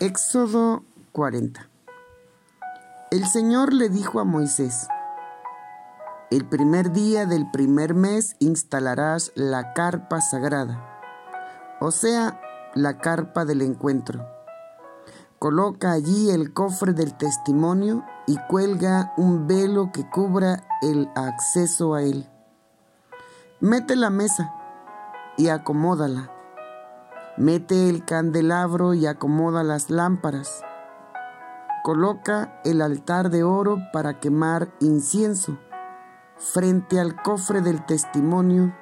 Éxodo 40 El Señor le dijo a Moisés, El primer día del primer mes instalarás la carpa sagrada, o sea, la carpa del encuentro. Coloca allí el cofre del testimonio y cuelga un velo que cubra el acceso a él. Mete la mesa y acomódala Mete el candelabro y acomoda las lámparas. Coloca el altar de oro para quemar incienso frente al cofre del testimonio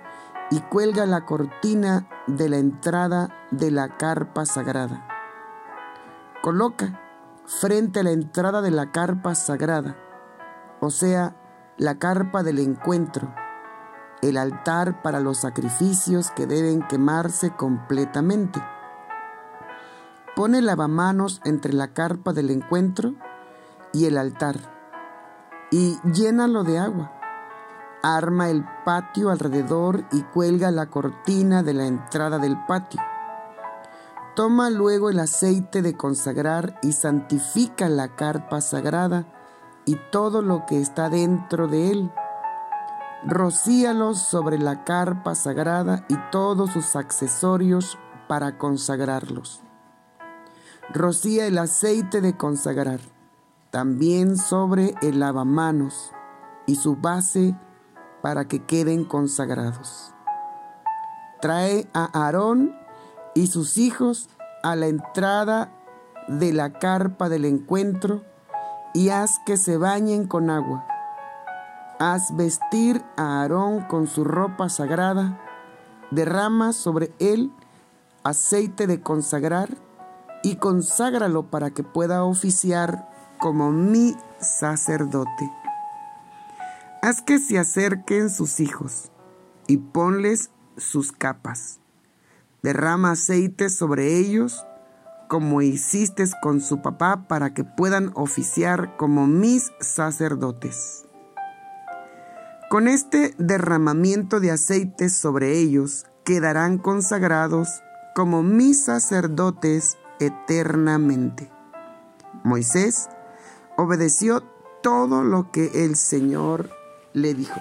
y cuelga la cortina de la entrada de la carpa sagrada. Coloca frente a la entrada de la carpa sagrada, o sea, la carpa del encuentro, el altar para los sacrificios que deben quemarse completamente. Pone lavamanos entre la carpa del encuentro y el altar y llénalo de agua. Arma el patio alrededor y cuelga la cortina de la entrada del patio. Toma luego el aceite de consagrar y santifica la carpa sagrada y todo lo que está dentro de él rocíalos sobre la carpa sagrada y todos sus accesorios para consagrarlos. Rocía el aceite de consagrar, también sobre el lavamanos y su base para que queden consagrados. Trae a Aarón y sus hijos a la entrada de la carpa del encuentro y haz que se bañen con agua Haz vestir a Aarón con su ropa sagrada, derrama sobre él aceite de consagrar y conságralo para que pueda oficiar como mi sacerdote. Haz que se acerquen sus hijos y ponles sus capas. Derrama aceite sobre ellos como hiciste con su papá para que puedan oficiar como mis sacerdotes. Con este derramamiento de aceite sobre ellos quedarán consagrados como mis sacerdotes eternamente. Moisés obedeció todo lo que el Señor le dijo.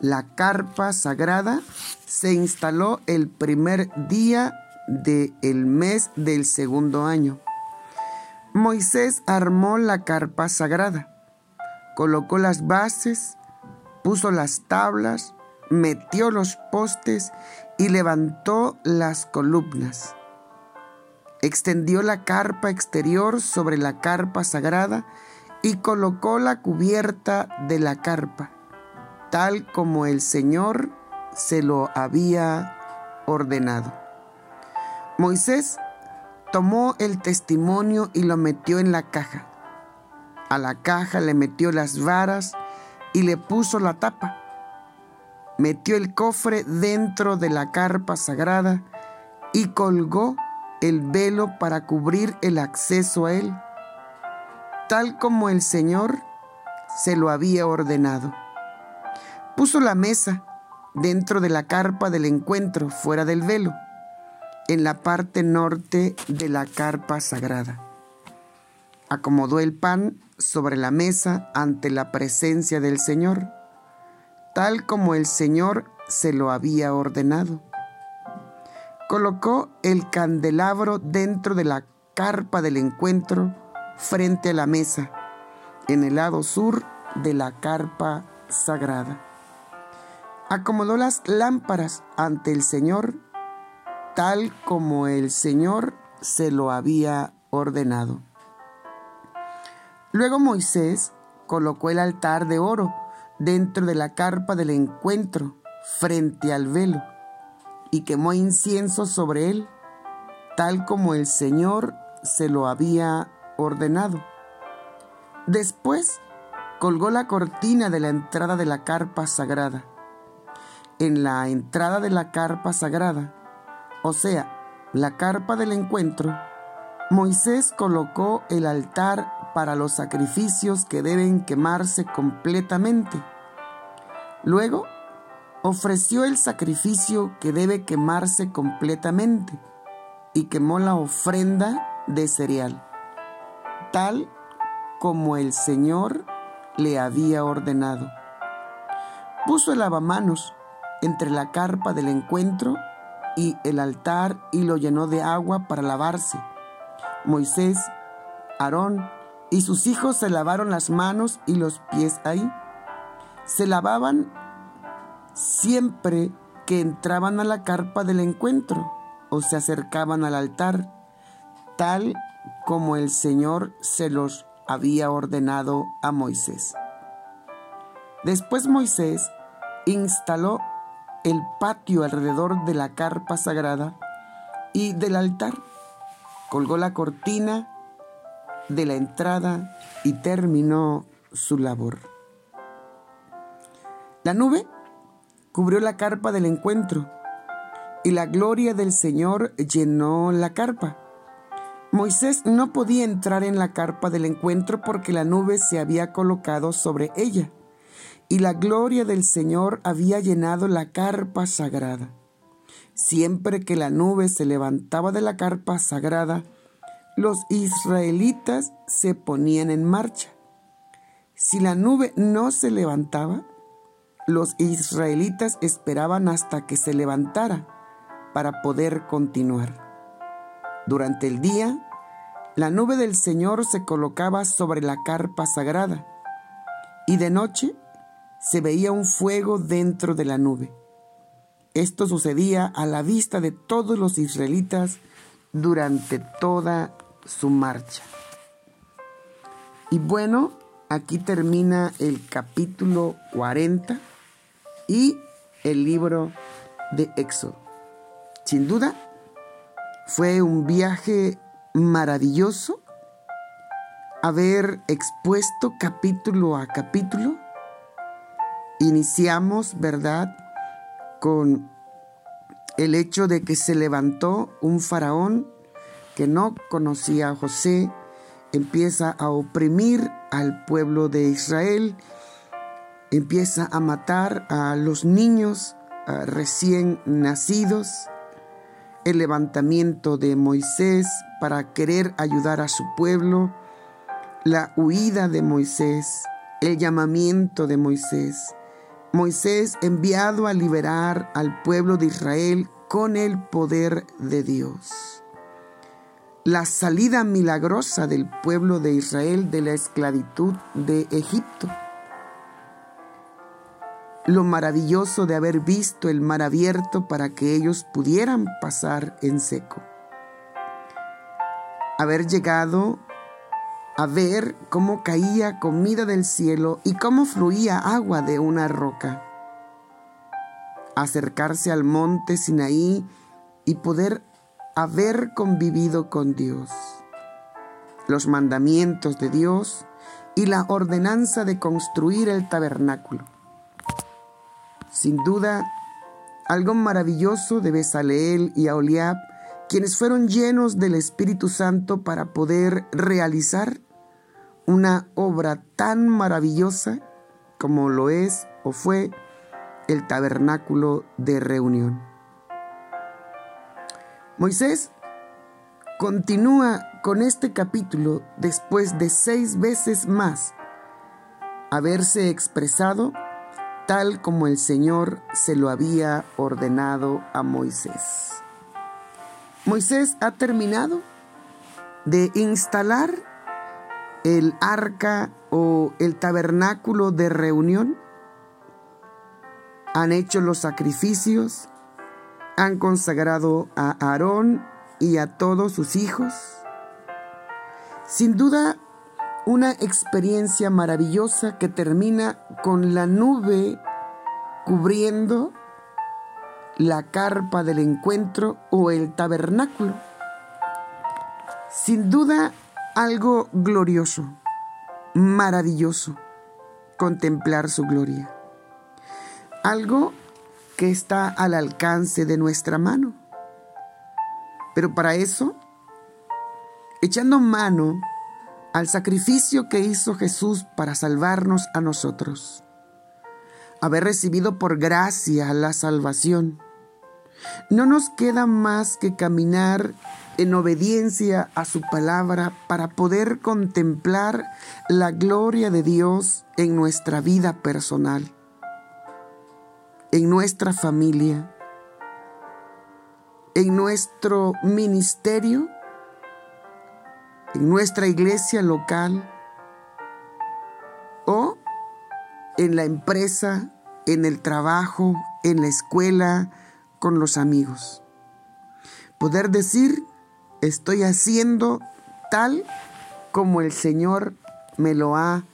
La carpa sagrada se instaló el primer día del mes del segundo año. Moisés armó la carpa sagrada, colocó las bases, puso las tablas, metió los postes y levantó las columnas. Extendió la carpa exterior sobre la carpa sagrada y colocó la cubierta de la carpa, tal como el Señor se lo había ordenado. Moisés tomó el testimonio y lo metió en la caja. A la caja le metió las varas y le puso la tapa. Metió el cofre dentro de la carpa sagrada y colgó el velo para cubrir el acceso a él, tal como el Señor se lo había ordenado. Puso la mesa dentro de la carpa del encuentro, fuera del velo, en la parte norte de la carpa sagrada. Acomodó el pan sobre la mesa ante la presencia del Señor, tal como el Señor se lo había ordenado. Colocó el candelabro dentro de la carpa del encuentro frente a la mesa, en el lado sur de la carpa sagrada. Acomodó las lámparas ante el Señor, tal como el Señor se lo había ordenado. Luego Moisés colocó el altar de oro dentro de la carpa del encuentro frente al velo y quemó incienso sobre él, tal como el Señor se lo había ordenado. Después colgó la cortina de la entrada de la carpa sagrada. En la entrada de la carpa sagrada, o sea, la carpa del encuentro, Moisés colocó el altar para los sacrificios que deben quemarse completamente. Luego, ofreció el sacrificio que debe quemarse completamente, y quemó la ofrenda de cereal, tal como el Señor le había ordenado. Puso el lavamanos entre la carpa del encuentro y el altar y lo llenó de agua para lavarse. Moisés, Aarón y sus hijos se lavaron las manos y los pies ahí. Se lavaban siempre que entraban a la carpa del encuentro o se acercaban al altar, tal como el Señor se los había ordenado a Moisés. Después Moisés instaló el patio alrededor de la carpa sagrada y del altar. Colgó la cortina de la entrada y terminó su labor. La nube cubrió la carpa del encuentro y la gloria del Señor llenó la carpa. Moisés no podía entrar en la carpa del encuentro porque la nube se había colocado sobre ella y la gloria del Señor había llenado la carpa sagrada. Siempre que la nube se levantaba de la carpa sagrada, los israelitas se ponían en marcha. Si la nube no se levantaba, los israelitas esperaban hasta que se levantara para poder continuar. Durante el día, la nube del Señor se colocaba sobre la carpa sagrada y de noche se veía un fuego dentro de la nube. Esto sucedía a la vista de todos los israelitas durante toda su marcha. Y bueno, aquí termina el capítulo 40 y el libro de Éxodo. Sin duda, fue un viaje maravilloso haber expuesto capítulo a capítulo Iniciamos, ¿verdad?, con el hecho de que se levantó un faraón que no conocía a José, empieza a oprimir al pueblo de Israel, empieza a matar a los niños recién nacidos, el levantamiento de Moisés para querer ayudar a su pueblo, la huida de Moisés, el llamamiento de Moisés, Moisés enviado a liberar al pueblo de Israel con el poder de Dios. La salida milagrosa del pueblo de Israel de la esclavitud de Egipto. Lo maravilloso de haber visto el mar abierto para que ellos pudieran pasar en seco. Haber llegado a ver cómo caía comida del cielo y cómo fluía agua de una roca. Acercarse al monte Sinaí y poder haber convivido con Dios. Los mandamientos de Dios y la ordenanza de construir el tabernáculo. Sin duda, algo maravilloso de Besaleel y Aholiab quienes fueron llenos del Espíritu Santo para poder realizar una obra tan maravillosa como lo es o fue el tabernáculo de reunión. Moisés continúa con este capítulo después de seis veces más haberse expresado tal como el Señor se lo había ordenado a Moisés. Moisés ha terminado de instalar el arca o el tabernáculo de reunión. Han hecho los sacrificios, han consagrado a Aarón y a todos sus hijos. Sin duda, una experiencia maravillosa que termina con la nube cubriendo la carpa del encuentro o el tabernáculo. Sin duda, algo glorioso, maravilloso, contemplar su gloria. Algo que está al alcance de nuestra mano. Pero para eso, echando mano al sacrificio que hizo Jesús para salvarnos a nosotros, haber recibido por gracia la salvación, no nos queda más que caminar en obediencia a su palabra para poder contemplar la gloria de Dios en nuestra vida personal, en nuestra familia, en nuestro ministerio, en nuestra iglesia local o en la empresa, en el trabajo, en la escuela, con los amigos. Poder decir, estoy haciendo tal como el Señor me lo ha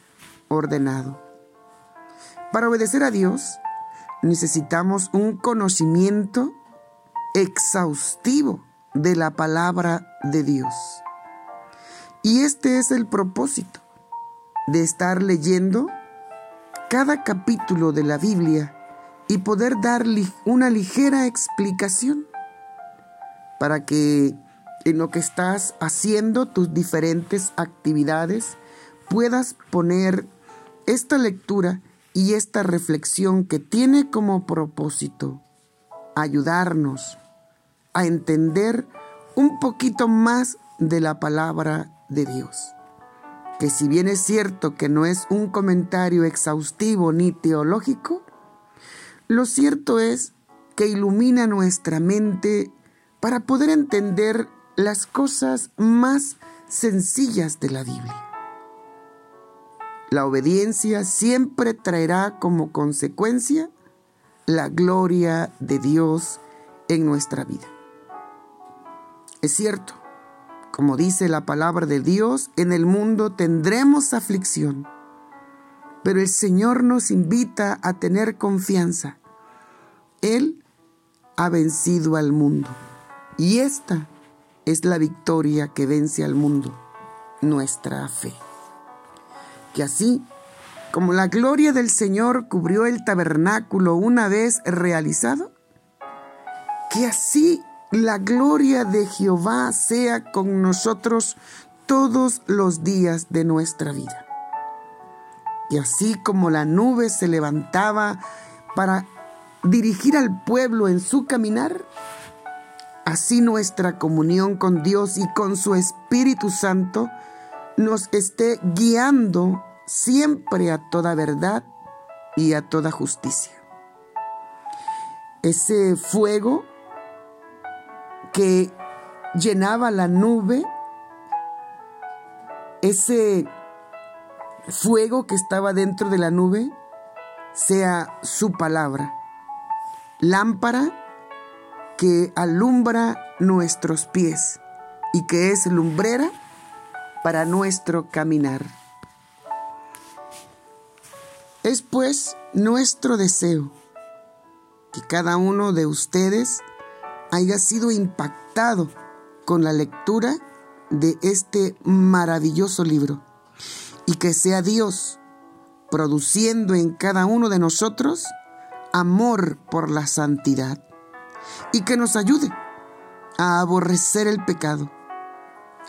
ordenado. Para obedecer a Dios necesitamos un conocimiento exhaustivo de la palabra de Dios. Y este es el propósito de estar leyendo cada capítulo de la Biblia y poder darle una ligera explicación para que en lo que estás haciendo, tus diferentes actividades, puedas poner esta lectura y esta reflexión que tiene como propósito ayudarnos a entender un poquito más de la palabra de Dios. Que si bien es cierto que no es un comentario exhaustivo ni teológico, lo cierto es que ilumina nuestra mente para poder entender las cosas más sencillas de la Biblia. La obediencia siempre traerá como consecuencia la gloria de Dios en nuestra vida. Es cierto, como dice la palabra de Dios, en el mundo tendremos aflicción, pero el Señor nos invita a tener confianza. Él ha vencido al mundo y esta es la victoria que vence al mundo, nuestra fe. Que así como la gloria del Señor cubrió el tabernáculo una vez realizado, que así la gloria de Jehová sea con nosotros todos los días de nuestra vida. Y así como la nube se levantaba para dirigir al pueblo en su caminar, así nuestra comunión con Dios y con su Espíritu Santo nos esté guiando siempre a toda verdad y a toda justicia. Ese fuego que llenaba la nube, ese fuego que estaba dentro de la nube, sea su palabra, lámpara que alumbra nuestros pies y que es lumbrera para nuestro caminar. Es pues nuestro deseo que cada uno de ustedes haya sido impactado con la lectura de este maravilloso libro y que sea Dios produciendo en cada uno de nosotros amor por la santidad y que nos ayude a aborrecer el pecado,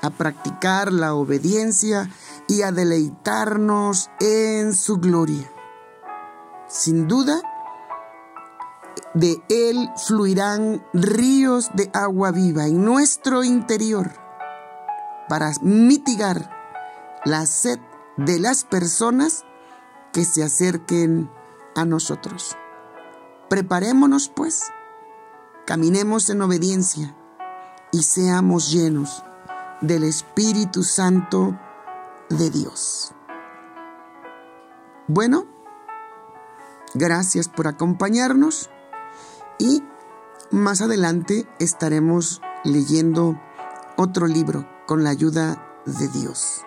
a practicar la obediencia y a deleitarnos en su gloria. Sin duda, de él fluirán ríos de agua viva en nuestro interior para mitigar la sed de las personas que se acerquen a nosotros. Preparémonos pues, caminemos en obediencia y seamos llenos del Espíritu Santo de Dios. Bueno, Gracias por acompañarnos y más adelante estaremos leyendo otro libro con la ayuda de Dios.